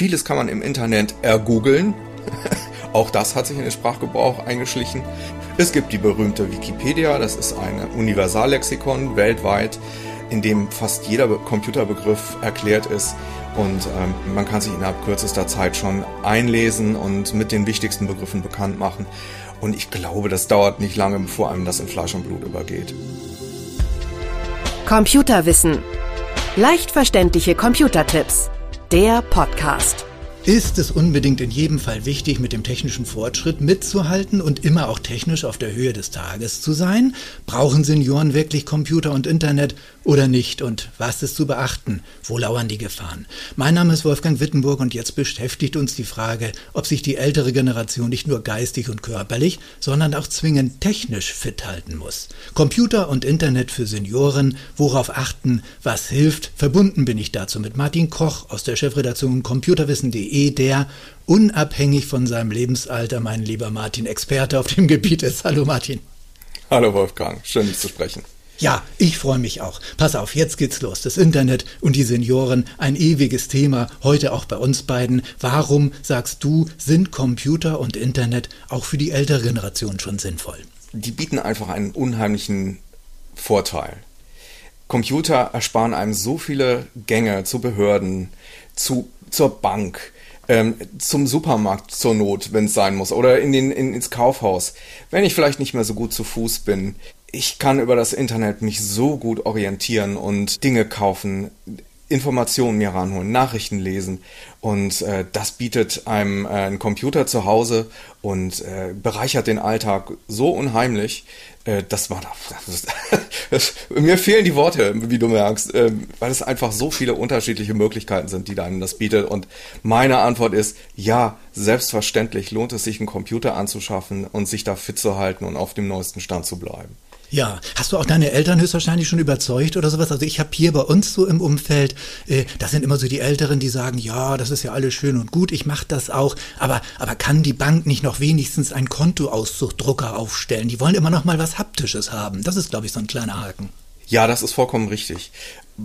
Vieles kann man im Internet ergoogeln. Auch das hat sich in den Sprachgebrauch eingeschlichen. Es gibt die berühmte Wikipedia, das ist ein Universallexikon weltweit, in dem fast jeder Computerbegriff erklärt ist. Und ähm, man kann sich innerhalb kürzester Zeit schon einlesen und mit den wichtigsten Begriffen bekannt machen. Und ich glaube, das dauert nicht lange, bevor einem das in Fleisch und Blut übergeht. Computerwissen. Leicht verständliche Computertipps. Der Podcast ist es unbedingt in jedem Fall wichtig, mit dem technischen Fortschritt mitzuhalten und immer auch technisch auf der Höhe des Tages zu sein? Brauchen Senioren wirklich Computer und Internet oder nicht? Und was ist zu beachten? Wo lauern die Gefahren? Mein Name ist Wolfgang Wittenburg und jetzt beschäftigt uns die Frage, ob sich die ältere Generation nicht nur geistig und körperlich, sondern auch zwingend technisch fit halten muss. Computer und Internet für Senioren, worauf achten, was hilft? Verbunden bin ich dazu mit Martin Koch aus der Chefredaktion computerwissen.de www.ftf.de, der unabhängig von seinem Lebensalter, mein lieber Martin, Experte auf dem Gebiet ist. Hallo Martin. Hallo Wolfgang, schön dich zu sprechen. Ja, ich freue mich auch. Pass auf, jetzt geht's los. Das Internet und die Senioren, ein ewiges Thema, heute auch bei uns beiden. Warum, sagst du, sind Computer und Internet auch für die ältere Generation schon sinnvoll? Die bieten einfach einen unheimlichen Vorteil. Computer ersparen einem so viele Gänge zu Behörden, zu, zur Bank, ähm, zum Supermarkt zur Not, wenn es sein muss, oder in den, in, ins Kaufhaus. Wenn ich vielleicht nicht mehr so gut zu Fuß bin, ich kann über das Internet mich so gut orientieren und Dinge kaufen, Informationen mir ranholen, Nachrichten lesen. Und äh, das bietet einem äh, ein Computer zu Hause und äh, bereichert den Alltag so unheimlich. Äh, das war das, das, mir fehlen die Worte, wie du merkst, äh, weil es einfach so viele unterschiedliche Möglichkeiten sind, die einem das bietet. Und meine Antwort ist ja, selbstverständlich lohnt es sich, einen Computer anzuschaffen und sich da fit zu halten und auf dem neuesten Stand zu bleiben. Ja, hast du auch deine Eltern höchstwahrscheinlich schon überzeugt oder sowas? Also ich habe hier bei uns so im Umfeld, äh, das sind immer so die Älteren, die sagen, ja, das ist ja alles schön und gut, ich mache das auch, aber aber kann die Bank nicht noch wenigstens einen Kontoauszugdrucker aufstellen? Die wollen immer noch mal was haptisches haben. Das ist glaube ich so ein kleiner Haken. Ja, das ist vollkommen richtig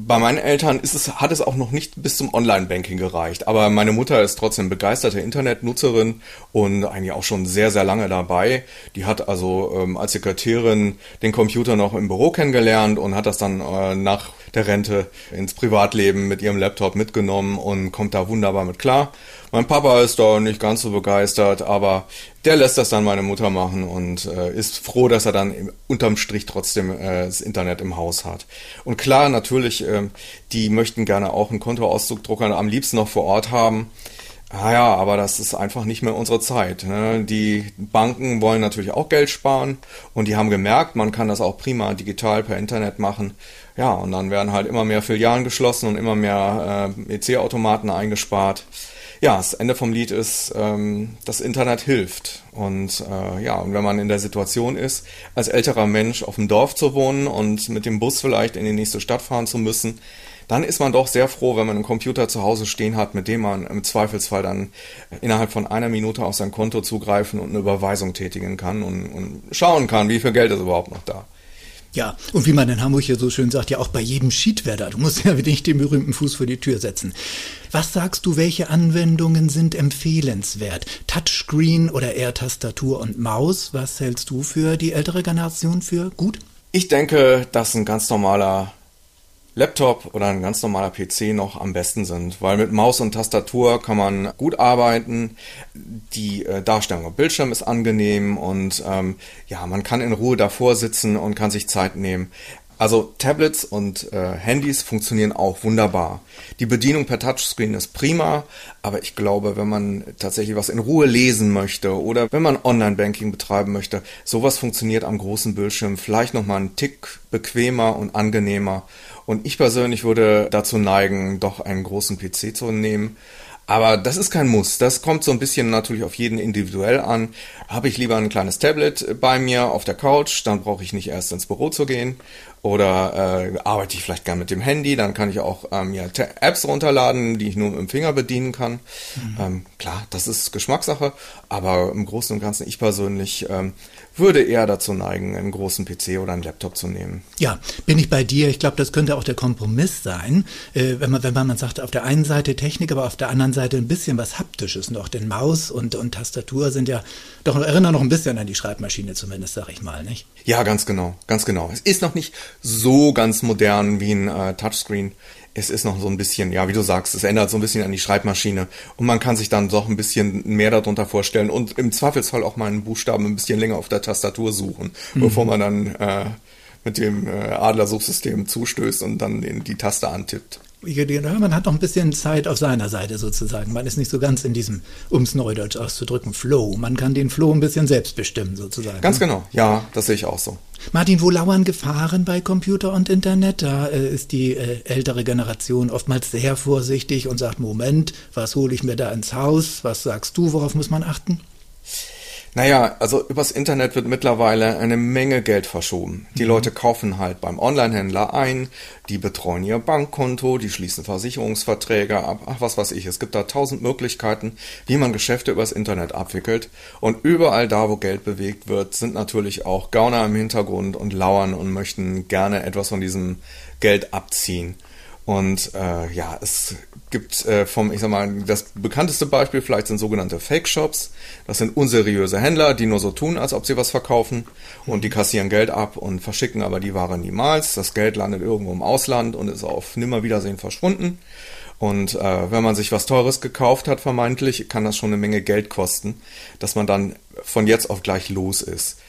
bei meinen Eltern ist es, hat es auch noch nicht bis zum Online-Banking gereicht. Aber meine Mutter ist trotzdem begeisterte Internetnutzerin und eigentlich auch schon sehr, sehr lange dabei. Die hat also ähm, als Sekretärin den Computer noch im Büro kennengelernt und hat das dann äh, nach der Rente ins Privatleben mit ihrem Laptop mitgenommen und kommt da wunderbar mit klar. Mein Papa ist da nicht ganz so begeistert, aber der lässt das dann meine Mutter machen und äh, ist froh, dass er dann im, unterm Strich trotzdem äh, das Internet im Haus hat. Und klar, natürlich, äh, die möchten gerne auch einen Kontoauszugdrucker am liebsten noch vor Ort haben. Ah ja, aber das ist einfach nicht mehr unsere Zeit. Ne? Die Banken wollen natürlich auch Geld sparen und die haben gemerkt, man kann das auch prima digital per Internet machen. Ja, und dann werden halt immer mehr Filialen geschlossen und immer mehr äh, EC-Automaten eingespart. Ja, das Ende vom Lied ist, ähm, das Internet hilft. Und äh, ja, und wenn man in der Situation ist, als älterer Mensch auf dem Dorf zu wohnen und mit dem Bus vielleicht in die nächste Stadt fahren zu müssen, dann ist man doch sehr froh, wenn man einen Computer zu Hause stehen hat, mit dem man im Zweifelsfall dann innerhalb von einer Minute auf sein Konto zugreifen und eine Überweisung tätigen kann und, und schauen kann, wie viel Geld ist überhaupt noch da. Ja, und wie man in Hamburg hier so schön sagt, ja auch bei jedem Schiedwerder. Du musst ja nicht den berühmten Fuß vor die Tür setzen. Was sagst du, welche Anwendungen sind empfehlenswert? Touchscreen oder eher Tastatur und Maus? Was hältst du für die ältere Generation für gut? Ich denke, dass ein ganz normaler Laptop oder ein ganz normaler PC noch am besten sind, weil mit Maus und Tastatur kann man gut arbeiten, die äh, Darstellung am Bildschirm ist angenehm und ähm, ja, man kann in Ruhe davor sitzen und kann sich Zeit nehmen. Also Tablets und äh, Handys funktionieren auch wunderbar. Die Bedienung per Touchscreen ist prima, aber ich glaube, wenn man tatsächlich was in Ruhe lesen möchte oder wenn man Online-Banking betreiben möchte, sowas funktioniert am großen Bildschirm vielleicht nochmal einen Tick bequemer und angenehmer. Und ich persönlich würde dazu neigen, doch einen großen PC zu nehmen. Aber das ist kein Muss. Das kommt so ein bisschen natürlich auf jeden individuell an. Habe ich lieber ein kleines Tablet bei mir auf der Couch, dann brauche ich nicht erst ins Büro zu gehen. Oder äh, arbeite ich vielleicht gern mit dem Handy, dann kann ich auch ähm, ja, Apps runterladen, die ich nur mit dem Finger bedienen kann. Mhm. Ähm, klar, das ist Geschmackssache, aber im Großen und Ganzen, ich persönlich ähm, würde eher dazu neigen, einen großen PC oder einen Laptop zu nehmen. Ja, bin ich bei dir. Ich glaube, das könnte auch der Kompromiss sein, äh, wenn man wenn man sagt, auf der einen Seite Technik, aber auf der anderen Seite ein bisschen was Haptisches noch, denn Maus und, und Tastatur sind ja doch erinnern noch ein bisschen an die Schreibmaschine zumindest, sag ich mal, nicht? Ja, ganz genau, ganz genau. Es ist noch nicht so ganz modern wie ein äh, Touchscreen. Es ist noch so ein bisschen, ja, wie du sagst, es ändert so ein bisschen an die Schreibmaschine und man kann sich dann doch ein bisschen mehr darunter vorstellen und im Zweifelsfall auch mal einen Buchstaben ein bisschen länger auf der Tastatur suchen, mhm. bevor man dann äh, mit dem äh, Adler-Suchsystem zustößt und dann die Taste antippt man hat noch ein bisschen Zeit auf seiner Seite sozusagen. Man ist nicht so ganz in diesem, um es neudeutsch auszudrücken, Flow. Man kann den Flow ein bisschen selbst bestimmen sozusagen. Ganz ne? genau, ja, das sehe ich auch so. Martin, wo lauern Gefahren bei Computer und Internet? Da äh, ist die äh, ältere Generation oftmals sehr vorsichtig und sagt, Moment, was hole ich mir da ins Haus? Was sagst du, worauf muss man achten? Naja, also übers Internet wird mittlerweile eine Menge Geld verschoben. Die mhm. Leute kaufen halt beim Onlinehändler ein, die betreuen ihr Bankkonto, die schließen Versicherungsverträge ab, ach was weiß ich. Es gibt da tausend Möglichkeiten, wie man Geschäfte übers Internet abwickelt. Und überall da, wo Geld bewegt wird, sind natürlich auch Gauner im Hintergrund und lauern und möchten gerne etwas von diesem Geld abziehen. Und äh, ja, es gibt äh, vom, ich sag mal, das bekannteste Beispiel vielleicht sind sogenannte Fake-Shops. Das sind unseriöse Händler, die nur so tun, als ob sie was verkaufen und die kassieren Geld ab und verschicken aber die Ware niemals. Das Geld landet irgendwo im Ausland und ist auf Nimmerwiedersehen verschwunden. Und äh, wenn man sich was Teures gekauft hat, vermeintlich, kann das schon eine Menge Geld kosten, dass man dann von jetzt auf gleich los ist.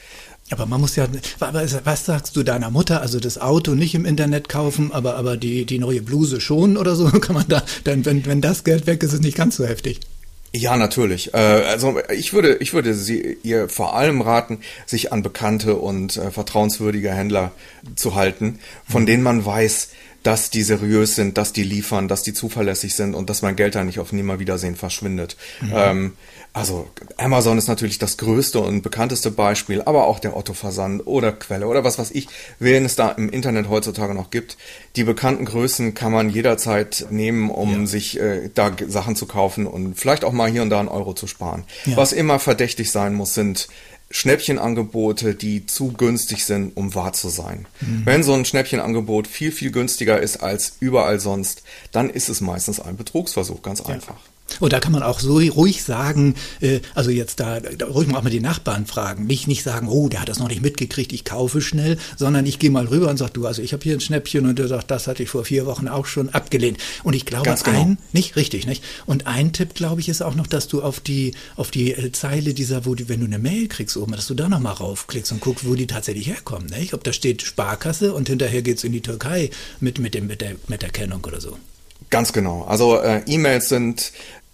Aber man muss ja, was sagst du deiner Mutter? Also das Auto nicht im Internet kaufen, aber, aber die, die neue Bluse schon oder so? Kann man da, denn wenn, wenn das Geld weg ist, ist es nicht ganz so heftig. Ja, natürlich. Äh, also ich würde, ich würde sie ihr vor allem raten, sich an bekannte und äh, vertrauenswürdige Händler zu halten, von mhm. denen man weiß, dass die seriös sind, dass die liefern, dass die zuverlässig sind und dass mein Geld da nicht auf Nimmerwiedersehen verschwindet. Mhm. Ähm, also Amazon ist natürlich das größte und bekannteste Beispiel, aber auch der Otto-Versand oder Quelle oder was weiß ich, wen es da im Internet heutzutage noch gibt. Die bekannten Größen kann man jederzeit nehmen, um ja. sich äh, da Sachen zu kaufen und vielleicht auch mal hier und da einen Euro zu sparen. Ja. Was immer verdächtig sein muss, sind Schnäppchenangebote, die zu günstig sind, um wahr zu sein. Mhm. Wenn so ein Schnäppchenangebot viel, viel günstiger ist als überall sonst, dann ist es meistens ein Betrugsversuch, ganz ja. einfach. Und da kann man auch so ruhig sagen, äh, also jetzt da, da ruhig mal auch mal die Nachbarn fragen. Nicht, nicht sagen, oh, der hat das noch nicht mitgekriegt, ich kaufe schnell, sondern ich gehe mal rüber und sage, du, also ich habe hier ein Schnäppchen und der sagt, das hatte ich vor vier Wochen auch schon abgelehnt. Und ich glaube, genau. ein, nicht richtig, nicht? Und ein Tipp, glaube ich, ist auch noch, dass du auf die, auf die äh, Zeile dieser, wo du, wenn du eine Mail kriegst oben, dass du da nochmal raufklickst und guckst, wo die tatsächlich herkommen, nicht? Ob da steht Sparkasse und hinterher geht's in die Türkei mit, mit, dem, mit, der, mit der Kennung oder so. Ganz genau. Also äh, E-Mails sind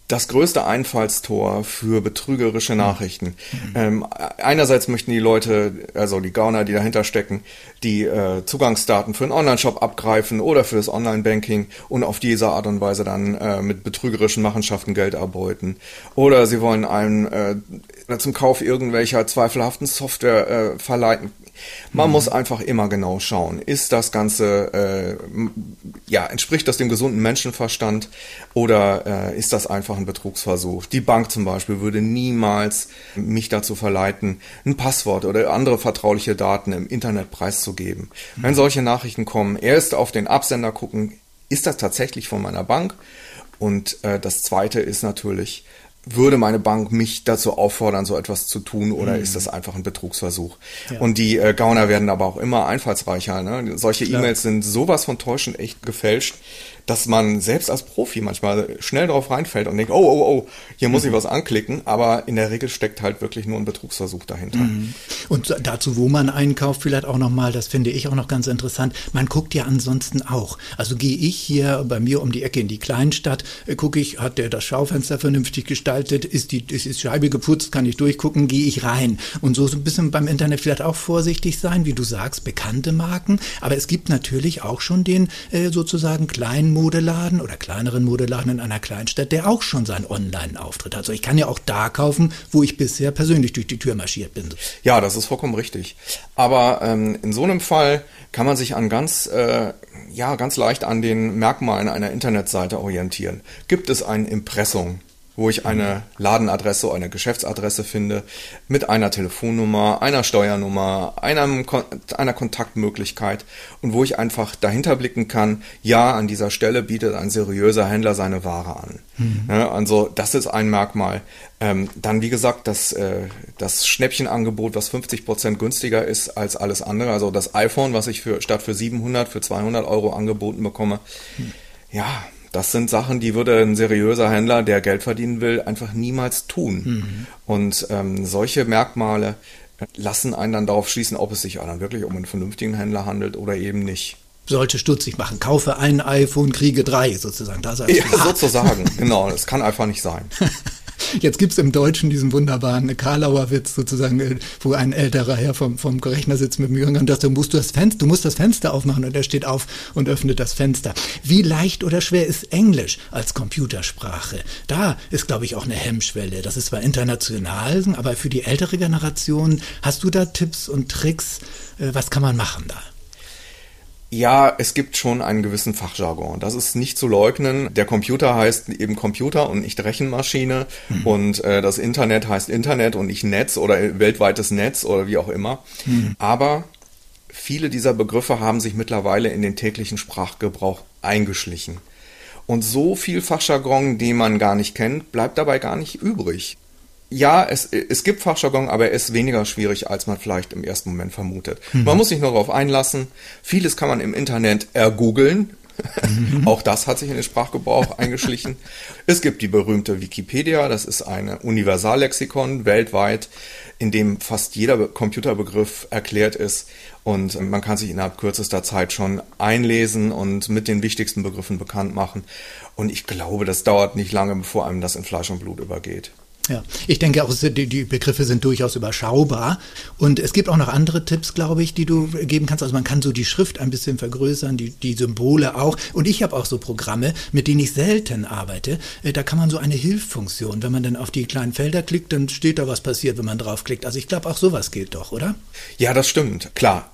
das größte Einfallstor für betrügerische Nachrichten. Mhm. Ähm, einerseits möchten die Leute, also die Gauner, die dahinter stecken, die äh, Zugangsdaten für einen Online-Shop abgreifen oder für das Online-Banking und auf diese Art und Weise dann äh, mit betrügerischen Machenschaften Geld erbeuten. Oder sie wollen einen äh, zum Kauf irgendwelcher zweifelhaften Software äh, verleiten, man mhm. muss einfach immer genau schauen, ist das Ganze, äh, ja, entspricht das dem gesunden Menschenverstand oder äh, ist das einfach ein Betrugsversuch? Die Bank zum Beispiel würde niemals mich dazu verleiten, ein Passwort oder andere vertrauliche Daten im Internet preiszugeben. Mhm. Wenn solche Nachrichten kommen, erst auf den Absender gucken, ist das tatsächlich von meiner Bank? Und äh, das Zweite ist natürlich, würde meine Bank mich dazu auffordern, so etwas zu tun oder mhm. ist das einfach ein Betrugsversuch? Ja. Und die äh, Gauner werden aber auch immer einfallsreicher. Ne? Solche E-Mails sind sowas von täuschend echt gefälscht dass man selbst als Profi manchmal schnell drauf reinfällt und denkt, oh, oh, oh, hier muss mhm. ich was anklicken, aber in der Regel steckt halt wirklich nur ein Betrugsversuch dahinter. Mhm. Und dazu, wo man einkauft, vielleicht auch nochmal, das finde ich auch noch ganz interessant, man guckt ja ansonsten auch. Also gehe ich hier bei mir um die Ecke in die Kleinstadt, äh, gucke ich, hat der das Schaufenster vernünftig gestaltet, ist die, ist die Scheibe geputzt, kann ich durchgucken, gehe ich rein. Und so ein bisschen beim Internet vielleicht auch vorsichtig sein, wie du sagst, bekannte Marken, aber es gibt natürlich auch schon den äh, sozusagen kleinen Modeladen oder kleineren Modeladen in einer Kleinstadt, der auch schon seinen Online-Auftritt hat. Also ich kann ja auch da kaufen, wo ich bisher persönlich durch die Tür marschiert bin. Ja, das ist vollkommen richtig. Aber ähm, in so einem Fall kann man sich an ganz, äh, ja, ganz leicht an den Merkmalen einer Internetseite orientieren. Gibt es ein Impressum? Wo ich eine Ladenadresse oder eine Geschäftsadresse finde mit einer Telefonnummer, einer Steuernummer, einem, einer Kontaktmöglichkeit und wo ich einfach dahinter blicken kann, ja, an dieser Stelle bietet ein seriöser Händler seine Ware an. Mhm. Ja, also das ist ein Merkmal. Ähm, dann, wie gesagt, das, äh, das Schnäppchenangebot, was 50 Prozent günstiger ist als alles andere, also das iPhone, was ich für, statt für 700, für 200 Euro angeboten bekomme. Mhm. Ja, das sind Sachen, die würde ein seriöser Händler, der Geld verdienen will, einfach niemals tun. Mhm. Und ähm, solche Merkmale lassen einen dann darauf schließen, ob es sich dann wirklich um einen vernünftigen Händler handelt oder eben nicht sollte stutzig machen. Kaufe ein iPhone, kriege drei sozusagen. Das ja, sozusagen, genau. Das kann einfach nicht sein. Jetzt gibt's im Deutschen diesen wunderbaren Karlauer Witz sozusagen, äh, wo ein älterer Herr vom, vom Rechner sitzt mit dem Jüngeren und sagt, du musst, das Fenster, du musst das Fenster aufmachen und er steht auf und öffnet das Fenster. Wie leicht oder schwer ist Englisch als Computersprache? Da ist, glaube ich, auch eine Hemmschwelle. Das ist zwar international, aber für die ältere Generation, hast du da Tipps und Tricks? Äh, was kann man machen da? Ja, es gibt schon einen gewissen Fachjargon. Das ist nicht zu leugnen. Der Computer heißt eben Computer und nicht Rechenmaschine. Mhm. Und äh, das Internet heißt Internet und nicht Netz oder weltweites Netz oder wie auch immer. Mhm. Aber viele dieser Begriffe haben sich mittlerweile in den täglichen Sprachgebrauch eingeschlichen. Und so viel Fachjargon, den man gar nicht kennt, bleibt dabei gar nicht übrig ja, es, es gibt Fachjargon, aber er ist weniger schwierig, als man vielleicht im ersten Moment vermutet. Mhm. Man muss sich nur darauf einlassen. Vieles kann man im Internet ergoogeln. Mhm. Auch das hat sich in den Sprachgebrauch eingeschlichen. Es gibt die berühmte Wikipedia, das ist ein Universallexikon weltweit, in dem fast jeder Computerbegriff erklärt ist und man kann sich innerhalb kürzester Zeit schon einlesen und mit den wichtigsten Begriffen bekannt machen. Und ich glaube, das dauert nicht lange, bevor einem das in Fleisch und Blut übergeht. Ja, ich denke auch, die, Begriffe sind durchaus überschaubar. Und es gibt auch noch andere Tipps, glaube ich, die du geben kannst. Also man kann so die Schrift ein bisschen vergrößern, die, die Symbole auch. Und ich habe auch so Programme, mit denen ich selten arbeite. Äh, da kann man so eine Hilffunktion. Wenn man dann auf die kleinen Felder klickt, dann steht da, was passiert, wenn man draufklickt. Also ich glaube, auch sowas geht doch, oder? Ja, das stimmt. Klar.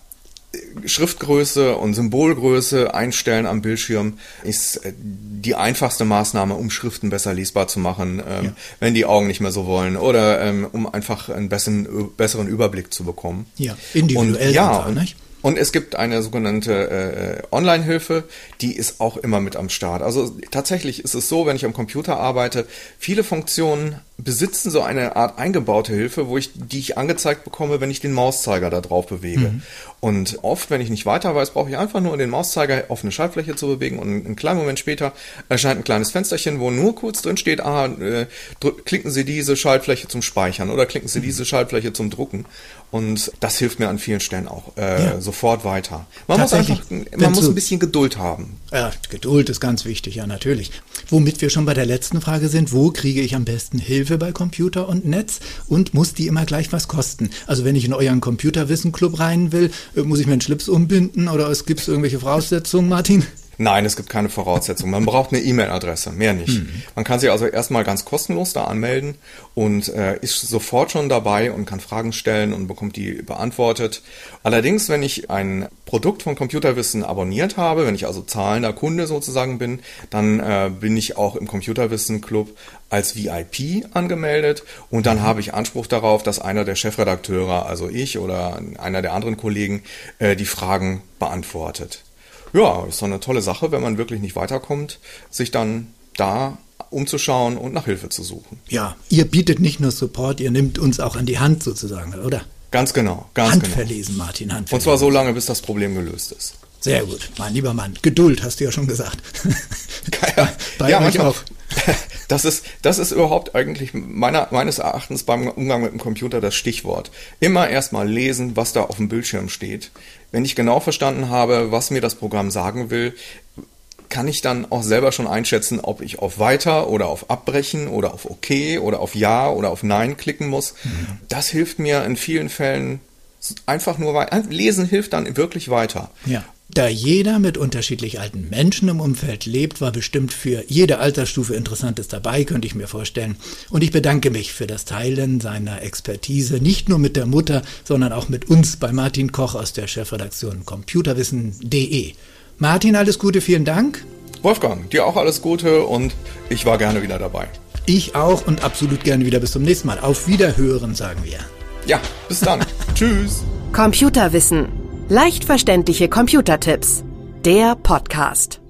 Schriftgröße und Symbolgröße einstellen am Bildschirm ist äh, die einfachste Maßnahme, um Schriften besser lesbar zu machen, ähm, ja. wenn die Augen nicht mehr so wollen oder ähm, um einfach einen besseren, besseren Überblick zu bekommen. Ja, individuell. Und, ja, einfach, nicht? Und es gibt eine sogenannte äh, Online-Hilfe, die ist auch immer mit am Start. Also tatsächlich ist es so, wenn ich am Computer arbeite, viele Funktionen besitzen so eine Art eingebaute Hilfe, wo ich, die ich angezeigt bekomme, wenn ich den Mauszeiger da drauf bewege. Mhm. Und oft, wenn ich nicht weiter weiß, brauche ich einfach nur den Mauszeiger auf eine Schaltfläche zu bewegen und einen kleinen Moment später erscheint ein kleines Fensterchen, wo nur kurz drin steht, ah, äh, klicken Sie diese Schaltfläche zum Speichern oder klicken Sie mhm. diese Schaltfläche zum Drucken. Und das hilft mir an vielen Stellen auch äh, ja. sofort weiter. Man muss einfach, man muss ein bisschen Geduld haben. Ja, Geduld ist ganz wichtig, ja natürlich. Womit wir schon bei der letzten Frage sind, wo kriege ich am besten Hilfe bei Computer und Netz und muss die immer gleich was kosten? Also wenn ich in euren Computerwissen-Club rein will, äh, muss ich mir einen Schlips umbinden oder es gibt irgendwelche Voraussetzungen, Martin? Nein, es gibt keine Voraussetzungen. Man braucht eine E-Mail-Adresse, mehr nicht. Mhm. Man kann sich also erstmal ganz kostenlos da anmelden und äh, ist sofort schon dabei und kann Fragen stellen und bekommt die beantwortet. Allerdings, wenn ich ein Produkt von Computerwissen abonniert habe, wenn ich also zahlender Kunde sozusagen bin, dann äh, bin ich auch im Computerwissen Club als VIP angemeldet und dann mhm. habe ich Anspruch darauf, dass einer der Chefredakteure, also ich oder einer der anderen Kollegen, äh, die Fragen beantwortet ja, ist doch eine tolle Sache, wenn man wirklich nicht weiterkommt, sich dann da umzuschauen und nach Hilfe zu suchen. Ja, ihr bietet nicht nur Support, ihr nimmt uns auch an die Hand sozusagen, oder? Ganz genau, ganz Handverlesen, genau. Martin, Handverlesen. Und zwar so lange, bis das Problem gelöst ist. Sehr gut, mein lieber Mann. Geduld, hast du ja schon gesagt. ja, Bei ja manchmal, auch. Das ist, das ist überhaupt eigentlich meiner, meines Erachtens beim Umgang mit dem Computer das Stichwort. Immer erstmal lesen, was da auf dem Bildschirm steht. Wenn ich genau verstanden habe, was mir das Programm sagen will, kann ich dann auch selber schon einschätzen, ob ich auf Weiter oder auf Abbrechen oder auf OK oder auf Ja oder auf Nein klicken muss. Mhm. Das hilft mir in vielen Fällen einfach nur weiter. Lesen hilft dann wirklich weiter. Ja. Da jeder mit unterschiedlich alten Menschen im Umfeld lebt, war bestimmt für jede Altersstufe Interessantes dabei, könnte ich mir vorstellen. Und ich bedanke mich für das Teilen seiner Expertise, nicht nur mit der Mutter, sondern auch mit uns bei Martin Koch aus der Chefredaktion computerwissen.de. Martin, alles Gute, vielen Dank. Wolfgang, dir auch alles Gute und ich war gerne wieder dabei. Ich auch und absolut gerne wieder bis zum nächsten Mal. Auf Wiederhören, sagen wir. Ja, bis dann. Tschüss. Computerwissen. Leicht verständliche Computertipps. Der Podcast.